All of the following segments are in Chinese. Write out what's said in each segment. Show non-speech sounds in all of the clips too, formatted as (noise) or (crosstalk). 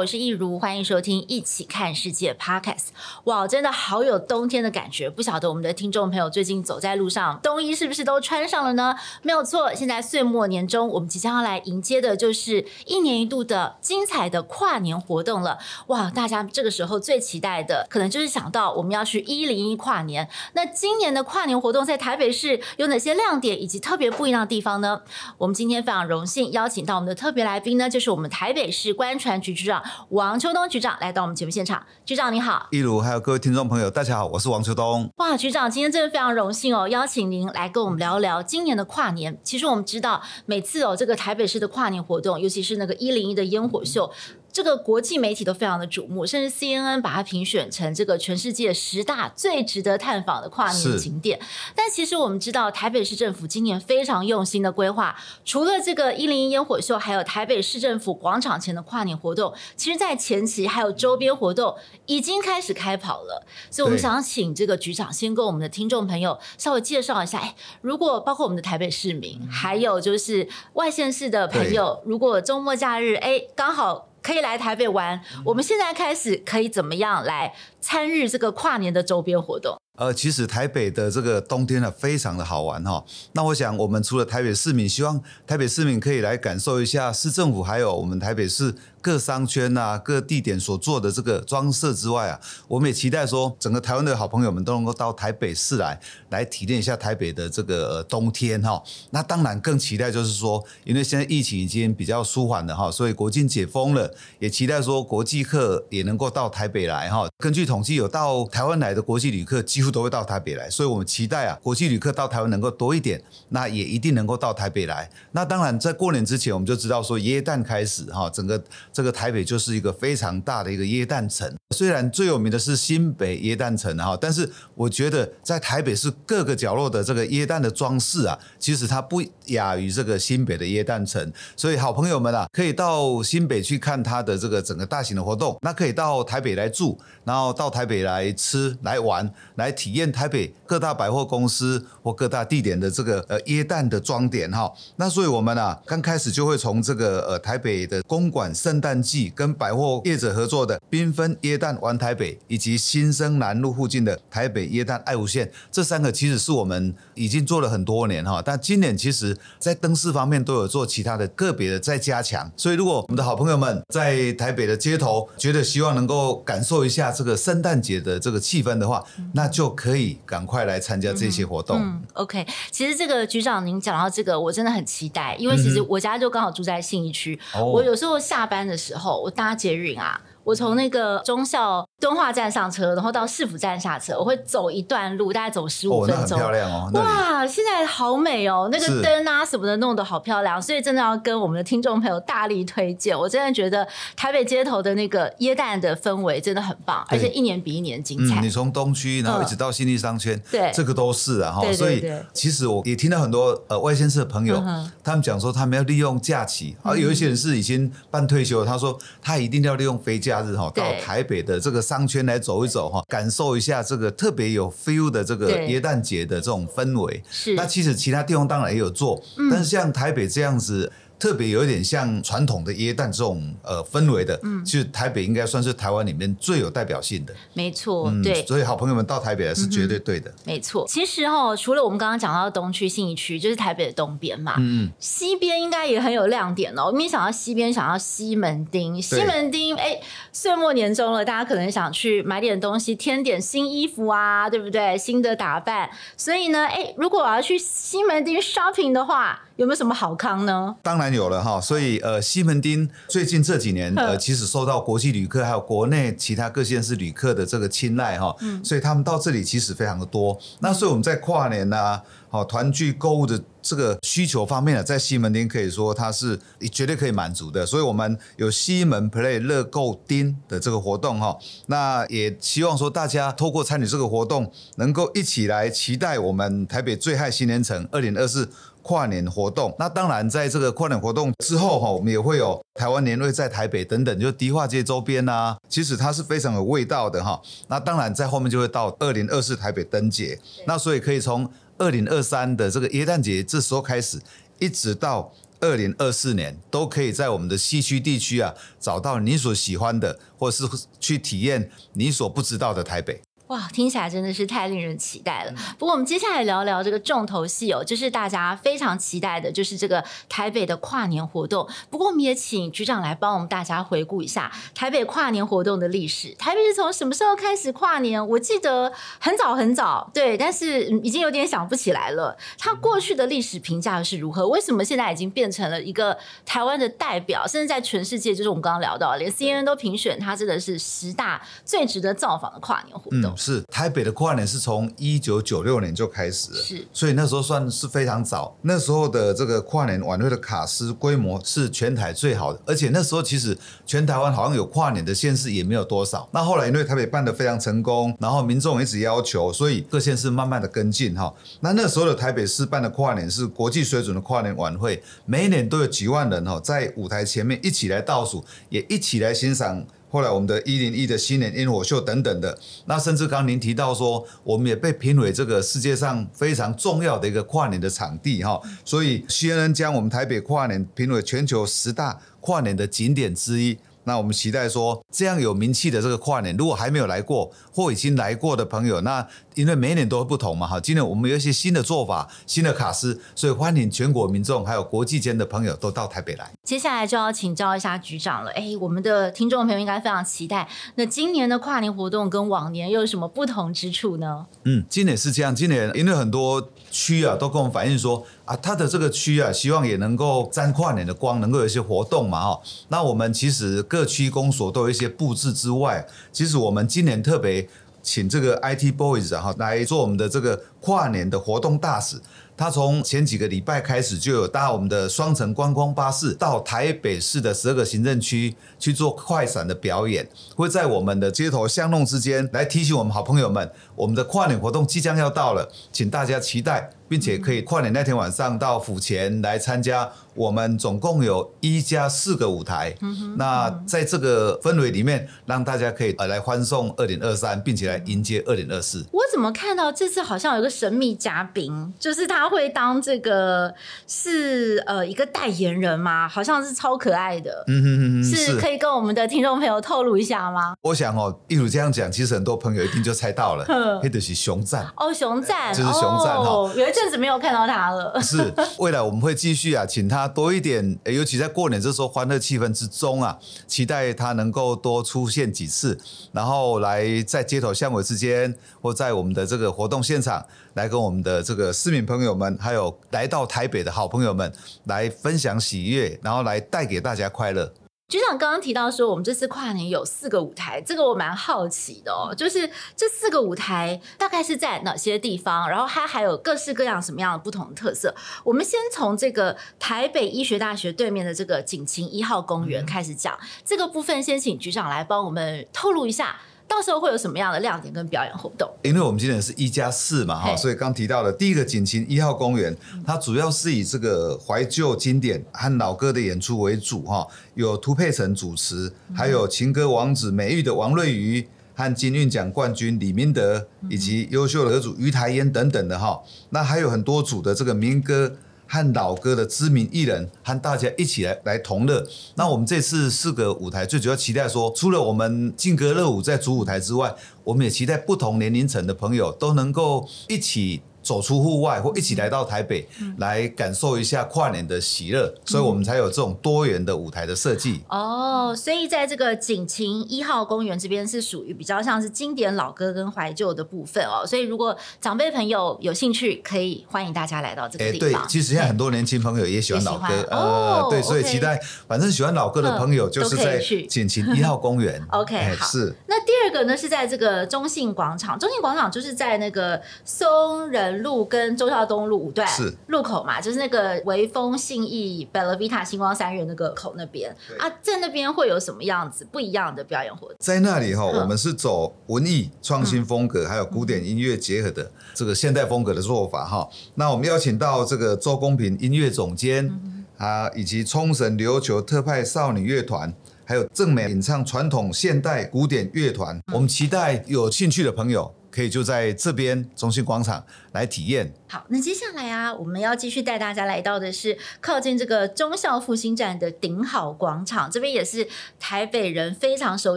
我是益如，欢迎收听《一起看世界》Podcast。哇，真的好有冬天的感觉，不晓得我们的听众朋友最近走在路上，冬衣是不是都穿上了呢？没有错，现在岁末年终，我们即将要来迎接的就是一年一度的精彩的跨年活动了。哇，大家这个时候最期待的，可能就是想到我们要去一零一跨年。那今年的跨年活动在台北市有哪些亮点以及特别不一样的地方呢？我们今天非常荣幸邀请到我们的特别来宾呢，就是我们台北市观船局局长王秋冬局长来到我们节目现场，局长你好，一如还有各位听众朋友，大家好，我是王秋冬。哇，局长今天真的非常荣幸哦，邀请您来跟我们聊一聊今年的跨年。其实我们知道，每次哦这个台北市的跨年活动，尤其是那个一零一的烟火秀。这个国际媒体都非常的瞩目，甚至 CNN 把它评选成这个全世界十大最值得探访的跨年景点。但其实我们知道，台北市政府今年非常用心的规划，除了这个一零一烟火秀，还有台北市政府广场前的跨年活动。其实，在前期还有周边活动已经开始开跑了。所以，我们想请这个局长先跟我们的听众朋友稍微介绍一下。哎，如果包括我们的台北市民，还有就是外县市的朋友，如果周末假日，哎，刚好。可以来台北玩，我们现在开始可以怎么样来参与这个跨年的周边活动？呃，其实台北的这个冬天呢，非常的好玩哈。那我想，我们除了台北市民，希望台北市民可以来感受一下市政府还有我们台北市各商圈啊、各地点所做的这个装设之外啊，我们也期待说，整个台湾的好朋友们都能够到台北市来，来体验一下台北的这个冬天哈。那当然更期待就是说，因为现在疫情已经比较舒缓了哈，所以国境解封了，也期待说国际客也能够到台北来哈。根据统计，有到台湾来的国际旅客几乎都会到台北来，所以我们期待啊，国际旅客到台湾能够多一点，那也一定能够到台北来。那当然，在过年之前，我们就知道说耶诞开始哈，整个这个台北就是一个非常大的一个耶诞城。虽然最有名的是新北耶诞城哈，但是我觉得在台北市各个角落的这个耶诞的装饰啊，其实它不亚于这个新北的耶诞城。所以好朋友们啊，可以到新北去看它的这个整个大型的活动，那可以到台北来住，然后到台北来吃、来玩、来体验。台北各大百货公司或各大地点的这个呃耶诞的装点哈，那所以我们啊刚开始就会从这个呃台北的公馆圣圣诞季跟百货业者合作的缤纷椰蛋玩台北，以及新生南路附近的台北椰蛋爱无限，这三个其实是我们已经做了很多年哈，但今年其实在灯饰方面都有做其他的个别的在加强，所以如果我们的好朋友们在台北的街头觉得希望能够感受一下这个圣诞节的这个气氛的话，那就可以。赶快来参加这些活动。嗯，嗯，OK。其实这个局长您讲到这个，我真的很期待，因为其实我家就刚好住在信义区。嗯、我有时候下班的时候，我搭捷运啊。我从那个忠孝敦化站上车，然后到市府站下车，我会走一段路，大概走十五分钟。漂亮哦！哇，现在好美哦，那个灯啊什么的弄得好漂亮，所以真的要跟我们的听众朋友大力推荐。我真的觉得台北街头的那个耶诞的氛围真的很棒，而且一年比一年精彩。嗯，你从东区然后一直到信义商圈，对，这个都是啊哈。所以其实我也听到很多呃外县市的朋友，他们讲说他们要利用假期，而有一些人是已经半退休，他说他一定要利用飞假日哈到台北的这个商圈来走一走哈，感受一下这个特别有 feel 的这个耶诞节的这种氛围。是，那其实其他地方当然也有做，但是像台北这样子。特别有一点像传统的椰蛋这种呃氛围的，嗯，其实台北应该算是台湾里面最有代表性的。没错，嗯、对，所以好朋友们到台北来是绝对对的。嗯、没错，其实哦，除了我们刚刚讲到东区、信义区，就是台北的东边嘛，嗯嗯，西边应该也很有亮点哦。我们一想到西边，想到西门町，西门町，哎，岁末年终了，大家可能想去买点东西，添点新衣服啊，对不对？新的打扮，所以呢，哎，如果我要去西门町 shopping 的话。有没有什么好康呢？当然有了哈，所以呃，西门町最近这几年呃，其实受到国际旅客还有国内其他各县市旅客的这个青睐哈，嗯，所以他们到这里其实非常的多。那所以我们在跨年呐、啊。好，团聚购物的这个需求方面呢，在西门町可以说它是绝对可以满足的，所以我们有西门 Play 乐购丁的这个活动哈，那也希望说大家透过参与这个活动，能够一起来期待我们台北最嗨新年城二零二四跨年活动。那当然，在这个跨年活动之后哈，我们也会有台湾年味在台北等等，就迪化街周边呐，其实它是非常有味道的哈。那当然，在后面就会到二零二四台北灯节，那所以可以从二零二三的这个耶诞节这时候开始，一直到。二零二四年都可以在我们的西区地区啊，找到你所喜欢的，或是去体验你所不知道的台北。哇，听起来真的是太令人期待了。不过，我们接下来聊聊这个重头戏哦，就是大家非常期待的，就是这个台北的跨年活动。不过，我们也请局长来帮我们大家回顾一下台北跨年活动的历史。台北是从什么时候开始跨年？我记得很早很早，对，但是已经有点想不起来了。它过去的历史评价又是如何？为什么现在已经变成了一个台湾的代表？甚至在全世界，就是我们刚刚聊到，连 CNN 都评选它真的是十大最值得造访的跨年活动。嗯是台北的跨年是从一九九六年就开始了，是，所以那时候算是非常早。那时候的这个跨年晚会的卡司规模是全台最好的，而且那时候其实全台湾好像有跨年的县市也没有多少。那后来因为台北办得非常成功，然后民众一直要求，所以各县市慢慢的跟进哈。那那时候的台北市办的跨年是国际水准的跨年晚会，每一年都有几万人哈在舞台前面一起来倒数，也一起来欣赏。后来我们的一零一的新年烟火秀等等的，那甚至刚您提到说，我们也被评为这个世界上非常重要的一个跨年的场地哈，所以 CNN 将我们台北跨年评为全球十大跨年的景点之一。那我们期待说，这样有名气的这个跨年，如果还没有来过或已经来过的朋友，那因为每一年都会不同嘛，哈，今年我们有一些新的做法、新的卡司，所以欢迎全国民众还有国际间的朋友都到台北来。接下来就要请教一下局长了，哎，我们的听众朋友应该非常期待，那今年的跨年活动跟往年又有什么不同之处呢？嗯，今年是这样，今年因为很多区啊都跟我们反映说啊，他的这个区啊，希望也能够沾跨年的光，能够有一些活动嘛，哈。那我们其实各区公所都有一些布置之外，其实我们今年特别。请这个 IT Boys 哈来做我们的这个跨年的活动大使。他从前几个礼拜开始就有搭我们的双层观光巴士到台北市的十二个行政区去做快闪的表演，会在我们的街头巷弄之间来提醒我们好朋友们，我们的跨年活动即将要到了，请大家期待。并且可以跨年那天晚上到府前来参加，我们总共有一加四个舞台。嗯哼，那在这个氛围里面，让大家可以呃来欢送二零二三，并且来迎接二零二四。我怎么看到这次好像有个神秘嘉宾，就是他会当这个是呃一个代言人吗？好像是超可爱的。嗯哼哼哼，是可以跟我们的听众朋友透露一下吗？我想哦，一如这样讲，其实很多朋友一定就猜到了，那就是熊赞哦，熊赞就是熊赞哈、哦，有一阵子没有看到他了。(laughs) 是，未来我们会继续啊，请他多一点，尤其在过年这时候欢乐气氛之中啊，期待他能够多出现几次，然后来在街头巷尾之间，或在我们的这个活动现场，来跟我们的这个市民朋友们，还有来到台北的好朋友们，来分享喜悦，然后来带给大家快乐。局长刚刚提到说，我们这次跨年有四个舞台，这个我蛮好奇的哦。就是这四个舞台大概是在哪些地方？然后它还有各式各样什么样的不同的特色？我们先从这个台北医学大学对面的这个景晴一号公园开始讲。这个部分先请局长来帮我们透露一下。到时候会有什么样的亮点跟表演活动？因为我们今年是一加四嘛，哈，所以刚提到的第一个景晴一号公园，它主要是以这个怀旧经典和老歌的演出为主，哈，有涂佩岑主持，还有情歌王子美誉的王瑞瑜和金韵奖冠军李明德，以及优秀的歌主于台烟等等的哈，那还有很多组的这个民歌。和老歌的知名艺人和大家一起来来同乐。那我们这次四个舞台最主要期待说，除了我们劲歌热舞在主舞台之外，我们也期待不同年龄层的朋友都能够一起。走出户外，或一起来到台北，嗯、来感受一下跨年的喜乐，嗯，所以我们才有这种多元的舞台的设计。哦，所以在这个景晴一号公园这边是属于比较像是经典老歌跟怀旧的部分哦。所以如果长辈朋友有兴趣，可以欢迎大家来到这个地方。欸、对，其实现在很多年轻朋友也喜欢老歌，呃、哦，对，所以期待，反正喜欢老歌的朋友就是在景晴一号公园。(laughs) OK，好，是。那第二个呢是在这个中信广场，中信广场就是在那个松仁路跟忠孝东路五段路口嘛，就是那个微风信义 Bella Vita 星光三月那个口那边啊，在那边会有什么样子不一样的表演活动？在那里哈，我们是走文艺创新风格，还有古典音乐结合的这个现代风格的做法哈。那我们邀请到这个周公平音乐总监啊，以及冲绳琉球特派少女乐团。还有正美演唱传统现代古典乐团，嗯、我们期待有兴趣的朋友可以就在这边中心广场来体验。好，那接下来啊，我们要继续带大家来到的是靠近这个忠孝复兴站的顶好广场，这边也是台北人非常熟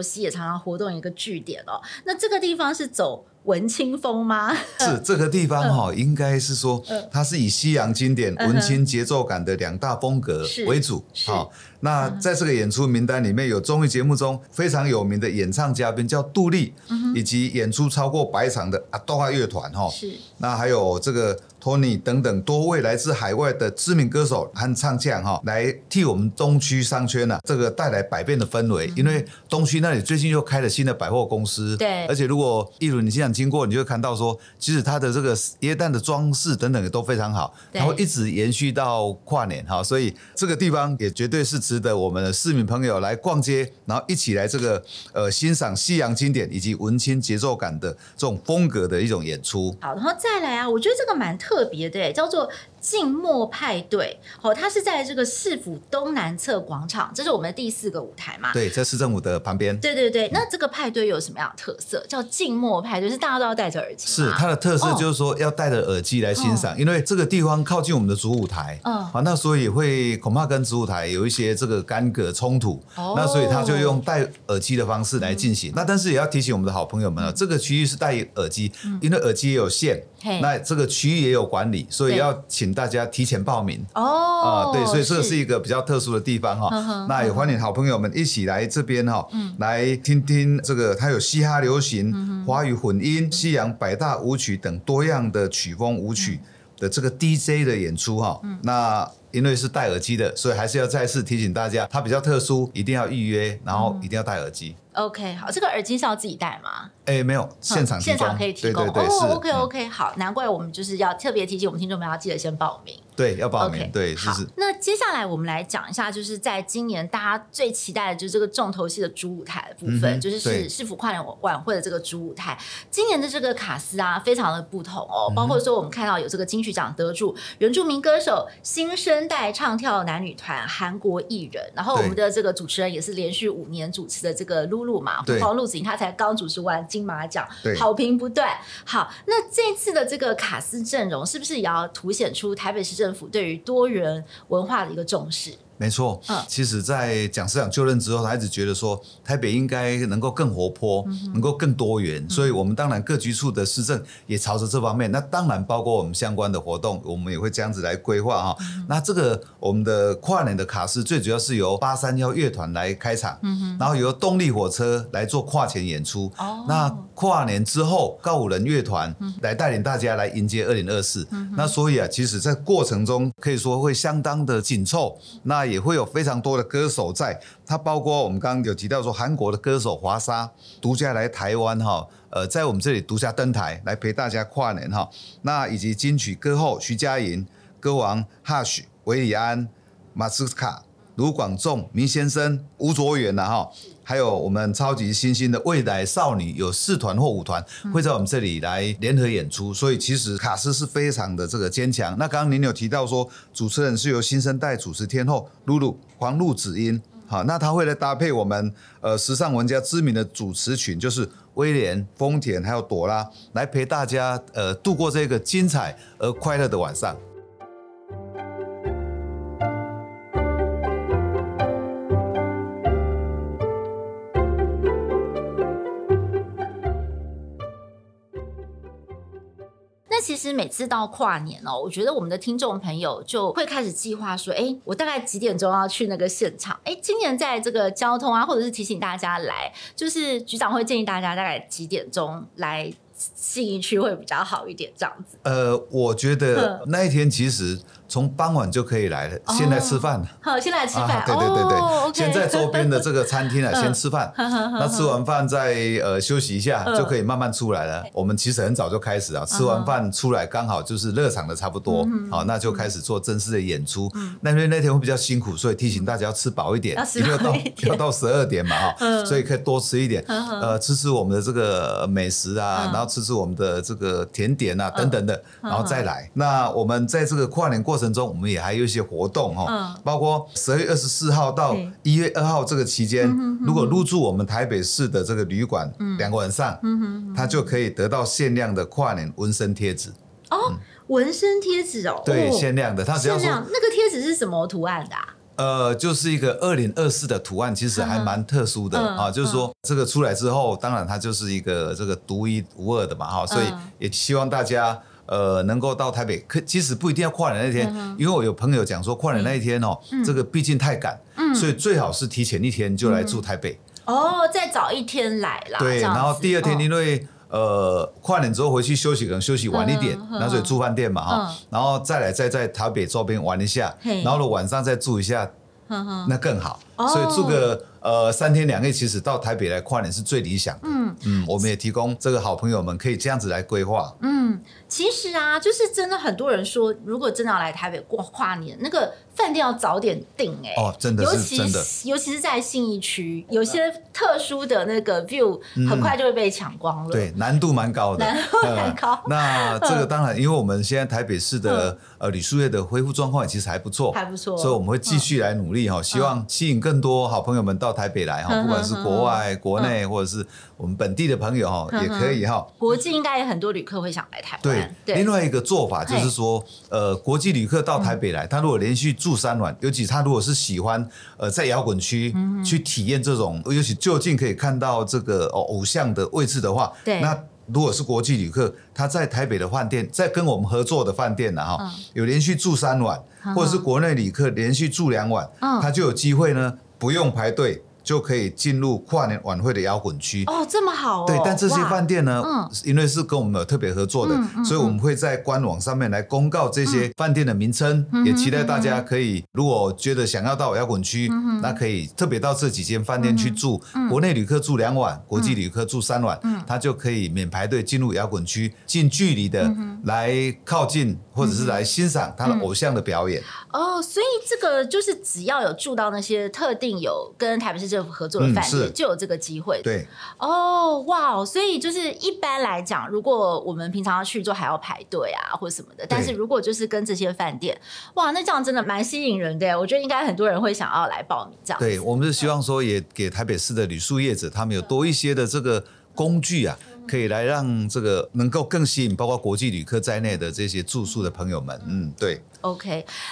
悉，也常常活动一个据点哦。那这个地方是走文青风吗？是这个地方哈、哦，嗯、应该是说它是以西洋经典、文青节奏感的两大风格为主。好，那在这个演出名单里面有综艺节目中非常有名的演唱嘉宾叫杜丽，嗯、以及演出超过百场的阿多亚乐团哈。是，那还有这个。托尼等等多位来自海外的知名歌手和唱将哈，来替我们东区商圈呢、啊，这个带来百变的氛围。因为东区那里最近又开了新的百货公司，对。而且如果一轮你经常经过，你就会看到说，其实它的这个耶诞的装饰等等也都非常好，然后一直延续到跨年哈。所以这个地方也绝对是值值得我们的市民朋友来逛街，然后一起来这个呃欣赏西洋经典以及文青节奏感的这种风格的一种演出。好，然后再来啊，我觉得这个蛮。特别的，叫做。静默派对，哦，它是在这个市府东南侧广场，这是我们的第四个舞台嘛？对，在市政府的旁边。对对对，那这个派对有什么样的特色？叫静默派对，是大家都要戴着耳机。是它的特色，就是说要戴着耳机来欣赏，哦、因为这个地方靠近我们的主舞台，嗯、哦，那所以会恐怕跟主舞台有一些这个干戈冲突，哦、那所以他就用戴耳机的方式来进行。嗯、那但是也要提醒我们的好朋友们啊，嗯、这个区域是戴耳机，嗯、因为耳机也有线，嘿那这个区域也有管理，所以要请大家提前报。名。哦，啊，对，所以这是一个比较特殊的地方哈。是那也欢迎好朋友们一起来这边哈，嗯、来听听这个，它有嘻哈流行、华语混音、西洋百大舞曲等多样的曲风舞曲的这个 DJ 的演出哈。嗯、那因为是戴耳机的，所以还是要再次提醒大家，它比较特殊，一定要预约，然后一定要戴耳机。OK，好，这个耳机是要自己戴吗？哎，没有，现场现场可以提供。哦，OK OK，好，难怪我们就是要特别提醒我们听众们要记得先报名。对，要报名。对，是是。那接下来我们来讲一下，就是在今年大家最期待的就是这个重头戏的主舞台的部分，就是是市府跨年晚会的这个主舞台。今年的这个卡司啊，非常的不同哦，包括说我们看到有这个金曲奖得主、原住民歌手、新生代唱跳男女团、韩国艺人，然后我们的这个主持人也是连续五年主持的这个露露嘛，黄路子莹，她才刚主持完金马奖。好评不断。好，那这次的这个卡司阵容，是不是也要凸显出台北市政府对于多元文化的一个重视？没错，嗯，其实，在蒋市长就任之后，他一直觉得说台北应该能够更活泼，嗯、能够更多元，嗯、所以我们当然各局处的市政也朝着这方面。那当然包括我们相关的活动，我们也会这样子来规划哈。嗯、那这个我们的跨年的卡司最主要是由八三幺乐团来开场，然后由动力火车来做跨前演出。哦、那跨年之后，告五人乐团来带领大家来迎接二零二四。嗯、那所以啊，其实在过程中可以说会相当的紧凑。那也也会有非常多的歌手在，它包括我们刚刚有提到说韩国的歌手华莎独家来台湾哈，呃，在我们这里独家登台来陪大家跨年哈，那以及金曲歌后徐佳莹、歌王 Hush、韦礼安、马斯卡、卢广仲、明先生、吴卓源呐哈。还有我们超级新星的未来少女，有四团或五团会在我们这里来联合演出，所以其实卡斯是非常的这个坚强。那刚刚您有提到说，主持人是由新生代主持天后露露黄露子音，好，那他会来搭配我们呃时尚玩家知名的主持群，就是威廉、丰田还有朵拉，来陪大家呃度过这个精彩而快乐的晚上。其实每次到跨年哦，我觉得我们的听众朋友就会开始计划说，哎，我大概几点钟要去那个现场？哎，今年在这个交通啊，或者是提醒大家来，就是局长会建议大家大概几点钟来信义区会比较好一点，这样子。呃，我觉得那一天其实。从傍晚就可以来了，先来吃饭。好，先来吃饭。对对对对，先在周边的这个餐厅啊，(laughs) 先吃饭。那吃完饭再呃休息一下，就可以慢慢出来了。我们其实很早就开始啊，吃完饭出来刚好就是热场的差不多，好，那就开始做正式的演出。那因为那天会比较辛苦，所以提醒大家要吃饱一点，因为要到 (laughs) 要到十二点嘛哈，所以可以多吃一点，呃，吃吃我们的这个美食啊，然后吃吃我们的这个甜点啊等等的，然后再来。那我们在这个跨年过程中，我们也还有一些活动哈，包括十二月二十四号到一月二号这个期间，如果入住我们台北市的这个旅馆两个晚上，他就可以得到限量的跨年纹身贴纸。哦，纹身贴纸哦，对，限量的。他只要说那个贴纸是什么图案的？呃，就是一个二零二四的图案，其实还蛮特殊的啊。就是说这个出来之后，当然它就是一个这个独一无二的嘛哈，所以也希望大家。呃，能够到台北，可其实不一定要跨年那天，因为我有朋友讲说，跨年那一天哦，这个毕竟太赶，所以最好是提前一天就来住台北。哦，再早一天来啦。对，然后第二天因为呃跨年之后回去休息，可能休息晚一点，那所以住饭店嘛哈，然后再来再在台北周边玩一下，然后晚上再住一下，那更好。所以住个呃三天两夜，其实到台北来跨年是最理想的。嗯嗯，我们也提供这个好朋友们可以这样子来规划。嗯，其实啊，就是真的很多人说，如果真的要来台北过跨年，那个饭店要早点订哎。哦，真的是真的。尤其是在信义区，有些特殊的那个 view 很快就会被抢光了。对，难度蛮高的。(laughs) 难度蛮高。那这个当然，因为我们现在台北市的呃旅宿业的恢复状况其实还不错，还不错，所以我们会继续来努力哈，希望吸引更多好朋友们到台北来哈，不管是国外、国内，或者是我们本地的朋友哈，也可以哈。国际应该有很多旅客会想来台湾。对，另外一个做法就是说，呃，国际旅客到台北来，他如果连续住三晚，尤其他如果是喜欢呃在摇滚区去体验这种，尤其就近可以看到这个偶像的位置的话，对，那如果是国际旅客，他在台北的饭店，在跟我们合作的饭店呢哈，有连续住三晚。或者是国内旅客连续住两晚，他就有机会呢，不用排队。就可以进入跨年晚会的摇滚区哦，这么好哦。对，但这些饭店呢，因为是跟我们有特别合作的，所以我们会在官网上面来公告这些饭店的名称，也期待大家可以，如果觉得想要到摇滚区，那可以特别到这几间饭店去住。国内旅客住两晚，国际旅客住三晚，他就可以免排队进入摇滚区，近距离的来靠近或者是来欣赏他的偶像的表演。哦，所以这个就是只要有住到那些特定有跟台北市政府合作的饭店，就有这个机会。对，哦，哇，所以就是一般来讲，如果我们平常要去做，还要排队啊，或什么的。但是如果就是跟这些饭店，哇，那这样真的蛮吸引人的。我觉得应该很多人会想要来报名这样。对，我们是希望说，也给台北市的旅宿业者，他们有多一些的这个工具啊。可以来让这个能够更吸引包括国际旅客在内的这些住宿的朋友们，嗯，对。OK，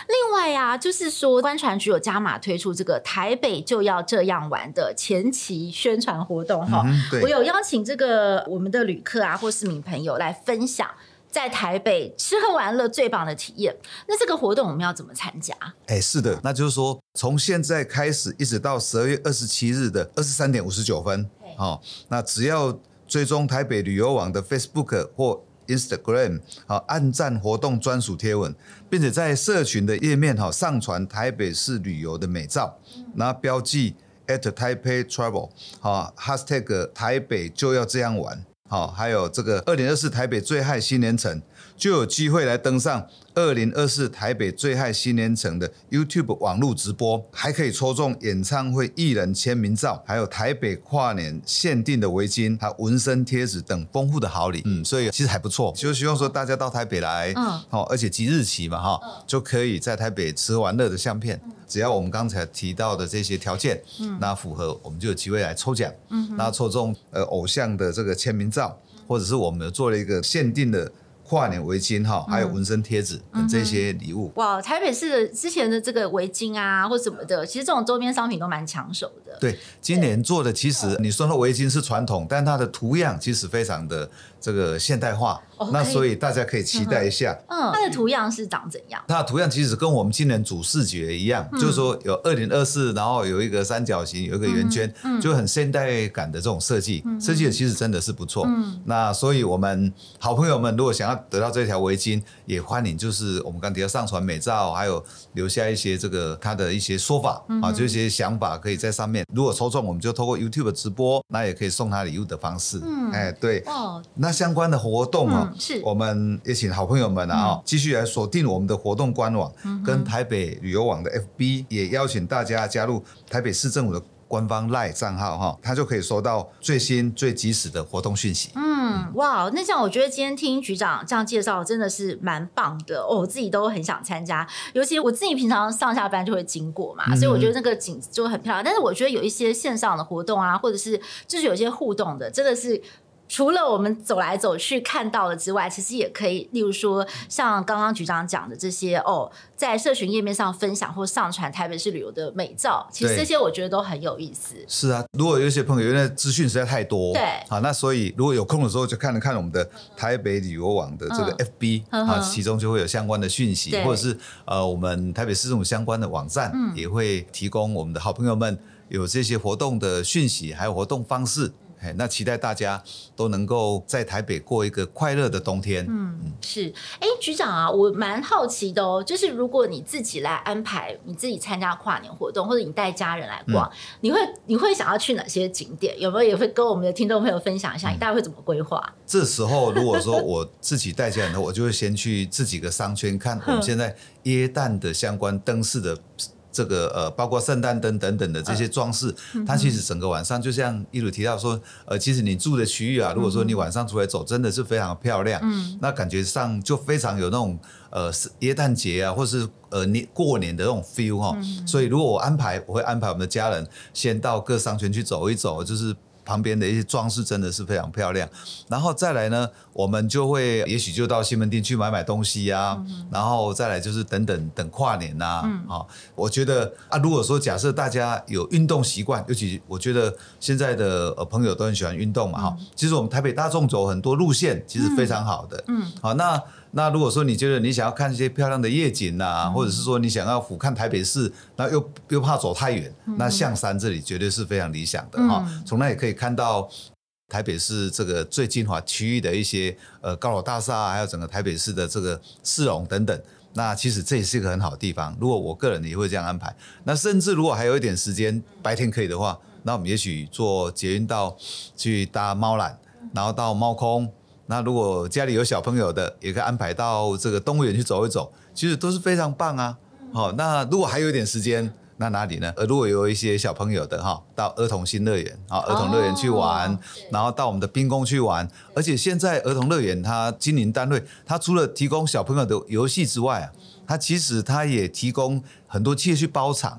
另外呀、啊，就是说，观传局有加码推出这个台北就要这样玩的前期宣传活动哈、嗯。我有邀请这个我们的旅客啊或市民朋友来分享在台北吃喝玩乐最棒的体验。那这个活动我们要怎么参加？哎，是的，那就是说从现在开始一直到十二月二十七日的二十三点五十九分，好，那只要。追踪台北旅游网的 Facebook 或 Instagram，好，按赞活动专属贴文，并且在社群的页面哈上传台北市旅游的美照，然后标记 at Taipei Travel，好，Hashtag 台北就要这样玩，好，还有这个二零二四台北最嗨新年城，就有机会来登上。二零二四台北最嗨新年城的 YouTube 网络直播，还可以抽中演唱会艺人签名照，还有台北跨年限定的围巾、还有纹身贴纸等丰富的好礼。嗯，所以其实还不错，就希望说大家到台北来，嗯，哦，而且即日起嘛，哈，就可以在台北吃玩乐的相片。只要我们刚才提到的这些条件，嗯，那符合，我们就有机会来抽奖，嗯，那抽中呃偶像的这个签名照，或者是我们做了一个限定的。跨年围巾哈，还有纹身贴纸等这些礼物。哇，台北市的之前的这个围巾啊，或什么的，其实这种周边商品都蛮抢手的。对，今年做的其实你说的围巾是传统，但它的图样其实非常的这个现代化，哦、那所以大家可以期待一下。嗯，它的图样是长怎样？它的图样其实跟我们今年主视觉一样，嗯、就是说有二零二四，然后有一个三角形，有一个圆圈，嗯、就很现代感的这种设计，嗯、设计的其实真的是不错。嗯，那所以我们好朋友们如果想要得到这条围巾，也欢迎就是我们刚提到上传美照，还有留下一些这个他的一些说法、嗯、啊，就一些想法可以在上面。如果抽中，我们就透过 YouTube 直播，那也可以送他礼物的方式。嗯，哎，对。哦，那。相关的活动啊，嗯、是我们也请好朋友们啊，继续来锁定我们的活动官网，跟台北旅游网的 FB，也邀请大家加入台北市政府的官方 LINE 账号哈，他就可以收到最新最及时的活动讯息。嗯，哇，那这样我觉得今天听局长这样介绍，真的是蛮棒的哦，我自己都很想参加，尤其我自己平常上下班就会经过嘛，所以我觉得那个景就很漂亮。但是我觉得有一些线上的活动啊，或者是就是有一些互动的，真的是。除了我们走来走去看到了之外，其实也可以，例如说像刚刚局长讲的这些哦，在社群页面上分享或上传台北市旅游的美照，其实这些我觉得都很有意思。是啊，如果有一些朋友因为资讯实在太多，对，好，那所以如果有空的时候就看了看我们的台北旅游网的这个 FB 啊、嗯，其中就会有相关的讯息，或者是呃我们台北市政府相关的网站、嗯、也会提供我们的好朋友们有这些活动的讯息，还有活动方式。那期待大家都能够在台北过一个快乐的冬天。嗯，是。哎，局长啊，我蛮好奇的哦，就是如果你自己来安排，你自己参加跨年活动，或者你带家人来逛，嗯、你会你会想要去哪些景点？有没有也会跟我们的听众朋友分享一下？你大概会怎么规划？这时候，如果说我自己带家人的，我就会先去这几个商圈看我们 (laughs) 现在耶诞的相关灯饰的。这个呃，包括圣诞灯等等的这些装饰，呃、它其实整个晚上就像一如提到说，呃，其实你住的区域啊，如果说你晚上出来走，真的是非常漂亮，嗯，那感觉上就非常有那种呃耶诞节啊，或是呃年过年的那种 feel 哈、哦。嗯、所以如果我安排，我会安排我们的家人先到各商圈去走一走，就是。旁边的一些装饰真的是非常漂亮，然后再来呢，我们就会也许就到西门町去买买东西呀、啊，嗯、然后再来就是等等等跨年呐、啊，我觉得啊，如果说假设大家有运动习惯，尤其我觉得现在的呃朋友都很喜欢运动嘛，哈、嗯，其实我们台北大众走很多路线其实非常好的，嗯，嗯。好，那。那如果说你觉得你想要看一些漂亮的夜景呐、或者是说你想要俯瞰台北市，那又又怕走太远，嗯、那象山这里绝对是非常理想的哈。从、嗯、那也可以看到台北市这个最精华区域的一些呃高楼大厦，还有整个台北市的这个市容等等。那其实这也是一个很好的地方。如果我个人也会这样安排。那甚至如果还有一点时间，白天可以的话，那我们也许坐捷运到去搭猫缆，然后到猫空。那如果家里有小朋友的，也可以安排到这个动物园去走一走，其实都是非常棒啊。好，那如果还有一点时间，那哪里呢？呃，如果有一些小朋友的哈，到儿童新乐园啊，儿童乐园去玩，哦、然后到我们的冰宫去玩。而且现在儿童乐园它经营单位，它除了提供小朋友的游戏之外啊，它其实它也提供很多企业去包场。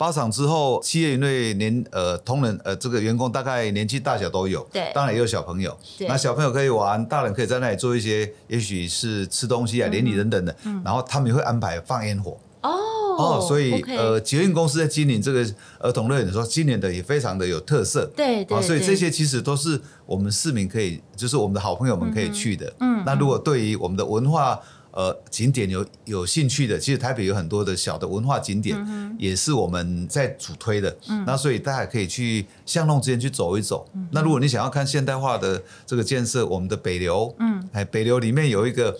包场之后，企业因为年呃同仁呃这个员工大概年纪大小都有，对，当然也有小朋友，那小朋友可以玩，大人可以在那里做一些，也许是吃东西啊、联谊等等的，嗯、然后他们也会安排放烟火。哦哦，所以呃捷运公司在经营这个儿童乐园的时候，今年的也非常的有特色，对对、哦，所以这些其实都是我们市民可以，就是我们的好朋友们可以去的。嗯，那如果对于我们的文化。呃，景点有有兴趣的，其实台北有很多的小的文化景点，嗯、也是我们在主推的。嗯、那所以大家可以去巷弄之间去走一走。嗯、那如果你想要看现代化的这个建设，我们的北流，嗯，哎，北流里面有一个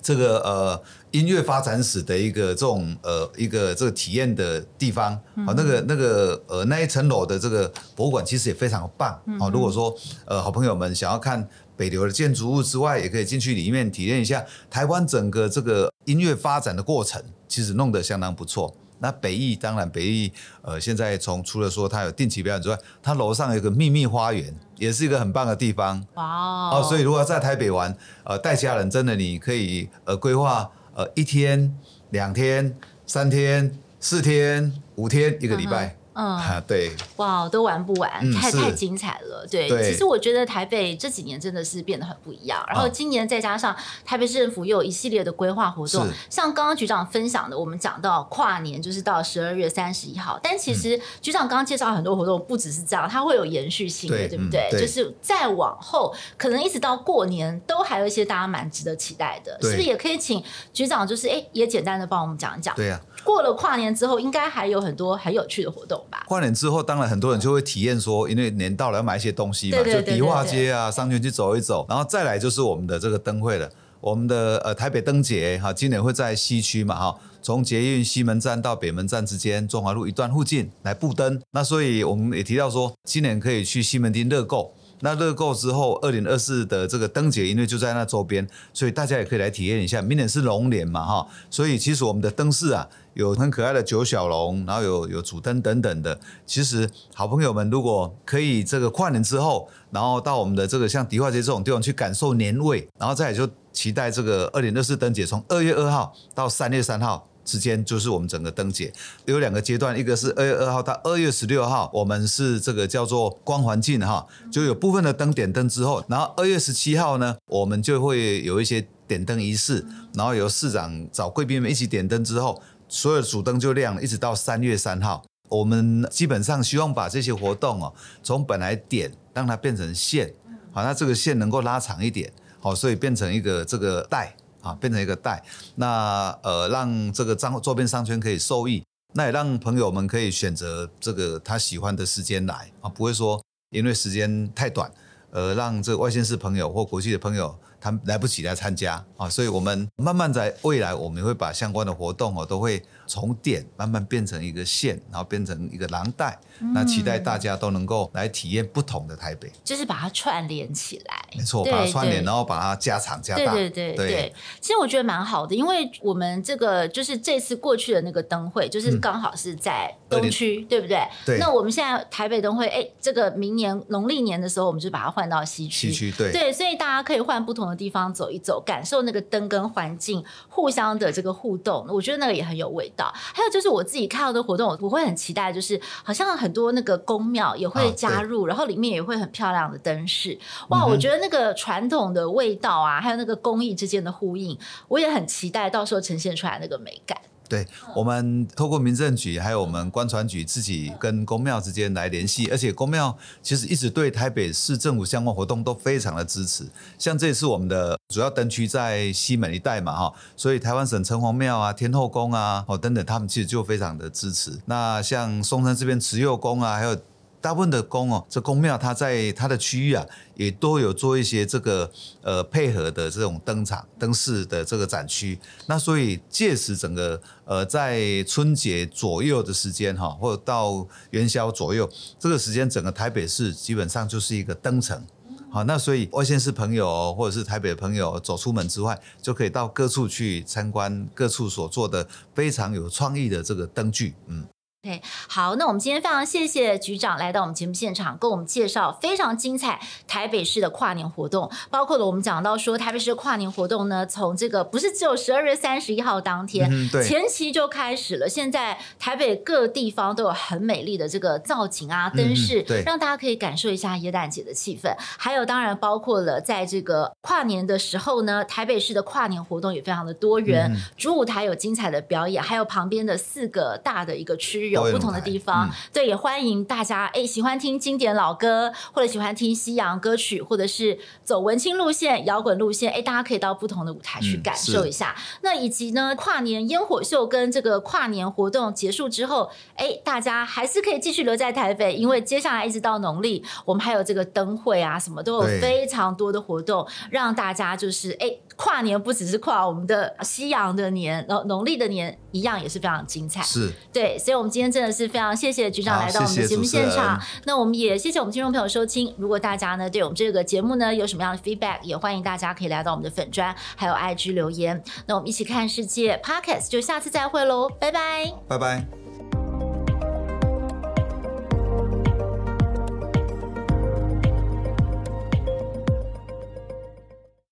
这个呃音乐发展史的一个这种呃一个这个体验的地方。啊、嗯哼，那个那个呃那一层楼的这个博物馆其实也非常棒。啊、嗯哼，如果说呃好朋友们想要看。北流的建筑物之外，也可以进去里面体验一下台湾整个这个音乐发展的过程，其实弄得相当不错。那北艺当然北艺，呃，现在从除了说它有定期表演之外，它楼上有一个秘密花园，也是一个很棒的地方。哇 Wow 哦！所以如果在台北玩，呃，带家人真的你可以呃规划呃一天、两天、三天、四天、五天、一个礼拜。Uh huh. 嗯，对，哇，都玩不完，嗯、太太精彩了。对，对，其实我觉得台北这几年真的是变得很不一样。然后今年再加上台北市政府又有一系列的规划活动，像刚刚局长分享的，我们讲到跨年就是到十二月三十一号，但其实局长刚刚介绍很多活动，不只是这样，它会有延续性的，对，对不对？就是再往后，可能一直到过年，都还有一些大家蛮值得期待的，是不是？也可以请局长，就是哎，也简单的帮我们讲一讲。对呀、啊，过了跨年之后，应该还有很多很有趣的活动吧。跨年之后，当然很多人就会体验说，因为年到了要买一些东西嘛，对对对对对，就迪化街啊、商圈去走一走，然后再来就是我们的这个灯会了。我们的呃台北灯节哈，今年会在西区嘛哈，从捷运西门站到北门站之间，中华路一段附近来布灯。那所以我们也提到说，今年可以去西门町乐购。那乐购之后，二零二四的这个灯节，因为就在那周边，所以大家也可以来体验一下。明年是龙年嘛，哈，所以其实我们的灯饰啊，有很可爱的九小龙，然后有有主灯等等的。其实好朋友们如果可以这个跨年之后，然后到我们的这个像迪化街这种地方去感受年味，然后再来就期待这个二零二四灯节，从二月二号到三月三号。之间就是我们整个灯节有两个阶段，一个是二月二号到二月十六号，我们是这个叫做光环境哈，就有部分的灯点灯之后，然后二月十七号呢，我们就会有一些点灯仪式，然后由市长找贵宾们一起点灯之后，所有主灯就亮了，一直到三月三号，我们基本上希望把这些活动哦，从本来点让它变成线，好，那这个线能够拉长一点，好，所以变成一个这个带。啊，变成一个带，那呃，让这个账周边商圈可以受益，那也让朋友们可以选择这个他喜欢的时间来啊，不会说因为时间太短，呃，让这个外县市朋友或国际的朋友他来不及来参加啊，所以我们慢慢在未来，我们会把相关的活动哦，都会从点慢慢变成一个线，然后变成一个廊带。那期待大家都能够来体验不同的台北，就是把它串联起来，没错，把它串联，然后把它加长加大，对对对对。其实我觉得蛮好的，因为我们这个就是这次过去的那个灯会，就是刚好是在东区，嗯、对不对？对。那我们现在台北灯会，哎，这个明年农历年的时候，我们就把它换到西区，西区对对，所以大家可以换不同的地方走一走，感受那个灯跟环境互相的这个互动，我觉得那个也很有味道。还有就是我自己看到的活动，我会很期待，就是好像很多那个宫庙也会加入，然后里面也会很漂亮的灯饰。哇，我觉得那个传统的味道啊，还有那个工艺之间的呼应，我也很期待到时候呈现出来那个美感。对，我们透过民政局还有我们官船局自己跟公庙之间来联系，而且公庙其实一直对台北市政府相关活动都非常的支持。像这次我们的主要灯区在西门一带嘛，哈，所以台湾省城隍庙啊、天后宫啊，哦等等，他们其实就非常的支持。那像松山这边慈幼宫啊，还有。大部分的宫哦，这宫庙它在它的区域啊，也都有做一些这个呃配合的这种灯场灯饰的这个展区。那所以届时整个呃在春节左右的时间哈，或者到元宵左右这个时间，整个台北市基本上就是一个灯城。好，那所以外县市朋友或者是台北的朋友走出门之外，就可以到各处去参观各处所做的非常有创意的这个灯具，嗯。对，好，那我们今天非常谢谢局长来到我们节目现场，跟我们介绍非常精彩台北市的跨年活动，包括了我们讲到说台北市的跨年活动呢，从这个不是只有十二月三十一号当天，前期就开始了。现在台北各地方都有很美丽的这个造景啊、灯饰，让大家可以感受一下耶诞节的气氛。还有当然包括了在这个跨年的时候呢，台北市的跨年活动也非常的多元，嗯，主舞台有精彩的表演，还有旁边的四个大的一个区域。有不同的地方，嗯、对，也欢迎大家。哎，喜欢听经典老歌，或者喜欢听西洋歌曲，或者是走文青路线、摇滚路线，哎，大家可以到不同的舞台去感受一下。嗯、那以及呢，跨年烟火秀跟这个跨年活动结束之后，哎，大家还是可以继续留在台北，因为接下来一直到农历，我们还有这个灯会啊，什么都有非常多的活动，让大家就是哎。跨年不只是跨我们的西洋的年，然后农历的年一样也是非常精彩。是，对，所以，我们今天真的是非常谢谢局长来到我们的节目现场。那我们也谢谢我们听众朋友收听。如果大家呢对我们这个节目呢有什么样的 feedback，也欢迎大家可以来到我们的粉砖还有 IG 留言。那我们一起看世界 Podcast 就下次再会喽，拜拜，拜拜。